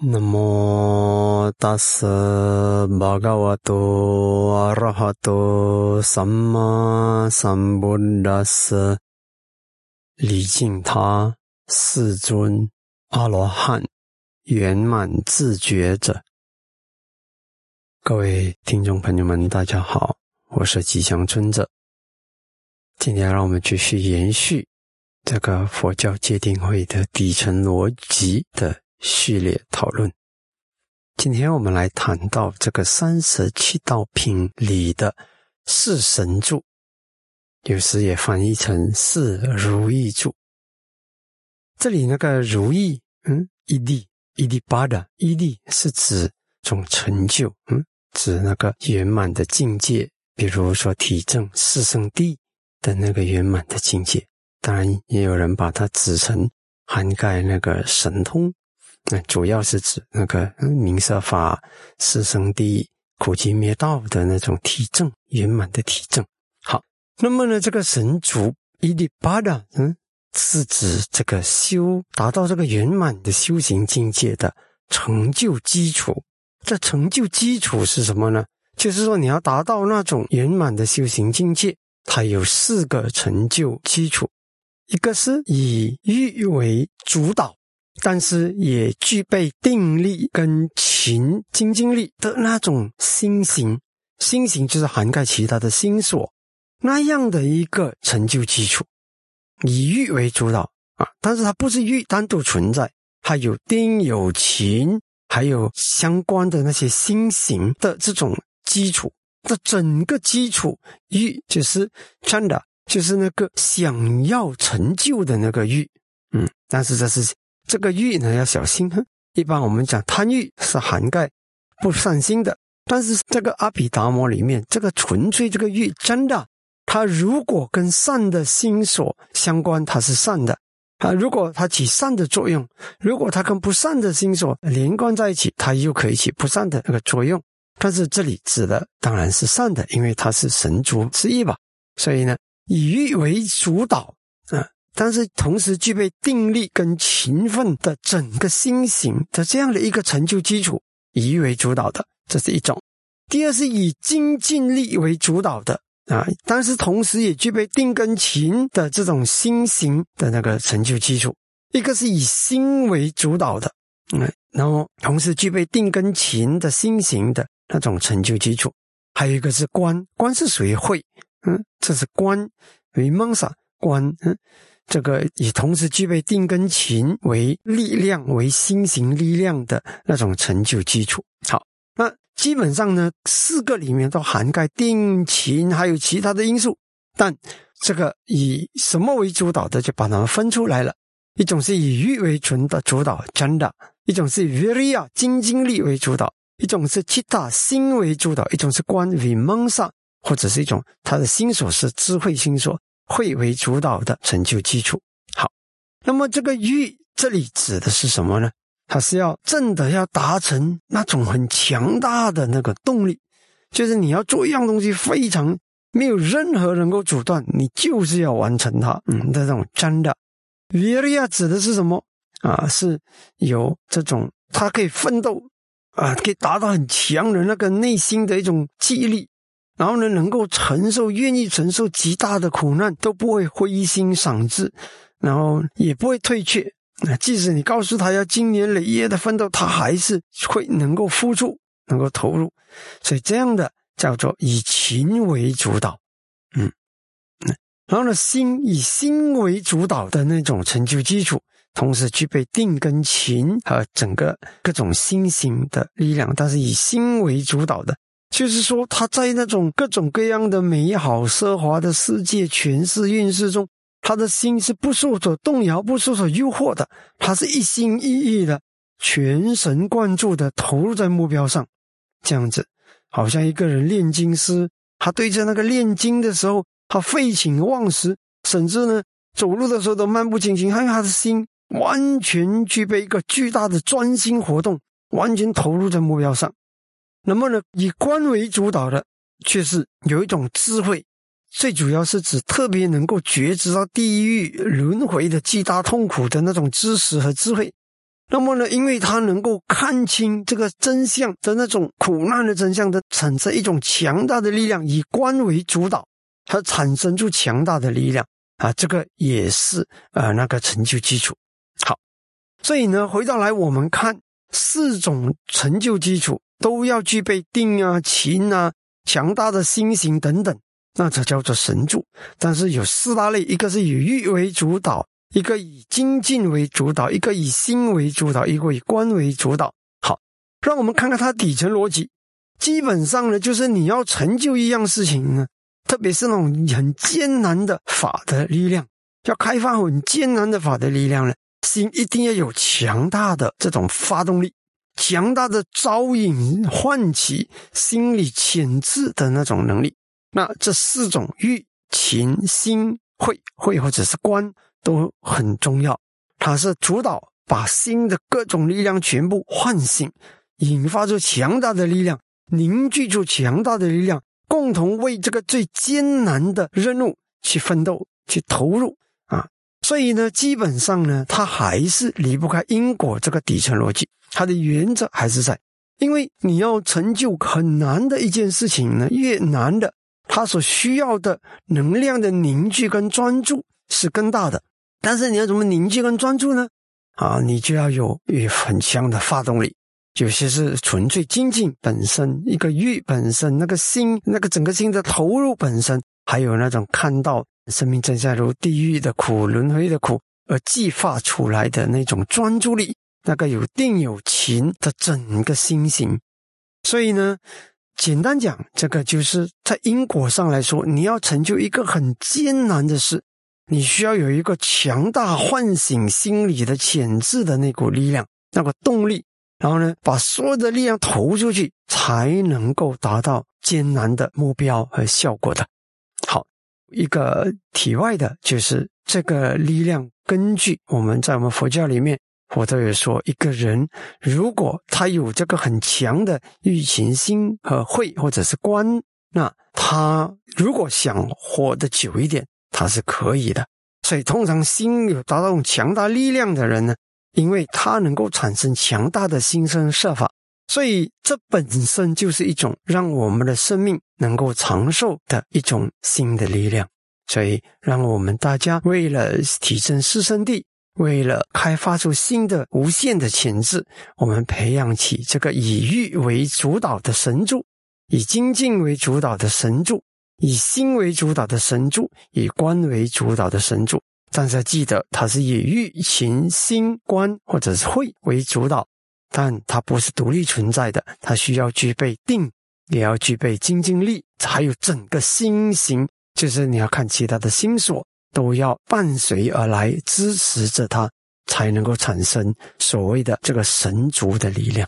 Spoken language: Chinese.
南无大师巴嘎瓦多阿拉哈多萨玛萨布达斯，礼敬他世尊阿罗汉圆满自觉者。各位听众朋友们，大家好，我是吉祥尊者。今天让我们继续延续这个佛教界定会的底层逻辑的。序列讨论。今天我们来谈到这个三十七道品里的四神柱，有时也翻译成四如意柱。这里那个如意，嗯，一地一地八的一地是指种成就，嗯，指那个圆满的境界，比如说体证四圣地的那个圆满的境界。当然，也有人把它指成涵盖那个神通。那主要是指那个明色法、四生地、苦集灭道的那种体证圆满的体证。好，那么呢，这个神足伊利巴达，嗯，是指这个修达到这个圆满的修行境界的成就基础。这成就基础是什么呢？就是说你要达到那种圆满的修行境界，它有四个成就基础，一个是以欲为主导。但是也具备定力跟勤精进力的那种心型，心型就是涵盖其他的心所。那样的一个成就基础，以欲为主导啊，但是它不是欲单独存在，它有定有勤，还有相关的那些心型的这种基础，这整个基础欲就是真的就是那个想要成就的那个欲，嗯，但是这是。这个欲呢要小心，一般我们讲贪欲是涵盖不善心的，但是这个阿毗达摩里面这个纯粹这个欲真的，它如果跟善的心所相关，它是善的啊；如果它起善的作用，如果它跟不善的心所连贯在一起，它又可以起不善的那个作用。但是这里指的当然是善的，因为它是神足之意吧，所以呢，以欲为主导啊。但是同时具备定力跟勤奋的整个心型的这样的一个成就基础，以为主导的，这是一种；第二是以精进力为主导的啊，但是同时也具备定跟勤的这种心型的那个成就基础。一个是以心为主导的，嗯，然后同时具备定跟勤的心型的那种成就基础。还有一个是观，观是属于慧，嗯，这是观为梦想观，嗯。这个以同时具备定根勤为力量为心行力量的那种成就基础。好，那基本上呢，四个里面都涵盖定勤，还有其他的因素。但这个以什么为主导的，就把它们分出来了。一种是以欲为纯的主导，真的；一种是以 virya 精精力为主导；一种是 chitta 心为主导；一种是观 vimsa，或者是一种他的心所是智慧心所。会为主导的成就基础。好，那么这个欲这里指的是什么呢？它是要真的要达成那种很强大的那个动力，就是你要做一样东西，非常没有任何能够阻断，你就是要完成它。嗯，这种真的。virya 指的是什么啊？是有这种他可以奋斗啊，可以达到很强的那个内心的一种记忆力。然后呢，能够承受、愿意承受极大的苦难，都不会灰心丧志，然后也不会退却。那即使你告诉他要经年累月的奋斗，他还是会能够付出、能够投入。所以这样的叫做以勤为主导，嗯，然后呢，心以心为主导的那种成就基础，同时具备定跟勤和整个各种心型的力量，但是以心为主导的。就是说，他在那种各种各样的美好奢华的世界诠释运势中，他的心是不受所动摇、不受所诱惑的。他是一心一意的、全神贯注的投入在目标上，这样子，好像一个人炼金师，他对着那个炼金的时候，他废寝忘食，甚至呢，走路的时候都漫不经心，因为他的心完全具备一个巨大的专心活动，完全投入在目标上。那么呢，以观为主导的，却是有一种智慧，最主要是指特别能够觉知到地狱轮回的巨大痛苦的那种知识和智慧。那么呢，因为他能够看清这个真相的那种苦难的真相的，产生一种强大的力量，以观为主导，它产生出强大的力量啊，这个也是呃那个成就基础。好，所以呢，回到来我们看四种成就基础都要具备定啊、勤啊、强大的心行等等，那才叫做神助。但是有四大类，一个是以欲为主导。一个以精进为主导，一个以心为主导，一个以观为主导。好，让我们看看它底层逻辑。基本上呢，就是你要成就一样事情呢，特别是那种很艰难的法的力量，要开发很艰难的法的力量呢，心一定要有强大的这种发动力，强大的招引唤起心理潜质的那种能力。那这四种欲、情、心、慧，慧或者是观。都很重要，它是主导把心的各种力量全部唤醒，引发出强大的力量，凝聚出强大的力量，共同为这个最艰难的任务去奋斗、去投入啊！所以呢，基本上呢，它还是离不开因果这个底层逻辑，它的原则还是在，因为你要成就很难的一件事情呢，越难的，它所需要的能量的凝聚跟专注是更大的。但是你要怎么凝聚跟专注呢？啊，你就要有很强的发动力。有些是纯粹精进本身，一个欲本身，那个心，那个整个心的投入本身，还有那种看到生命真相如地狱的苦、轮回的苦而激发出来的那种专注力，那个有定有情的整个心型。所以呢，简单讲，这个就是在因果上来说，你要成就一个很艰难的事。你需要有一个强大唤醒心理的潜质的那股力量，那个动力，然后呢，把所有的力量投出去，才能够达到艰难的目标和效果的。好，一个体外的，就是这个力量，根据我们在我们佛教里面，佛都有说，一个人如果他有这个很强的欲情心和慧，或者是观，那他如果想活得久一点。他是可以的，所以通常心有达到强大力量的人呢，因为他能够产生强大的心生设法，所以这本身就是一种让我们的生命能够长寿的一种新的力量。所以，让我们大家为了提升师生地，为了开发出新的无限的潜质，我们培养起这个以欲为主导的神柱，以精进为主导的神柱。以心为主导的神柱，以观为主导的神柱，但是记得，它是以欲、情、心、观或者是慧为主导，但它不是独立存在的，它需要具备定，也要具备精进力，还有整个心行，就是你要看其他的心所，都要伴随而来，支持着他，才能够产生所谓的这个神族的力量。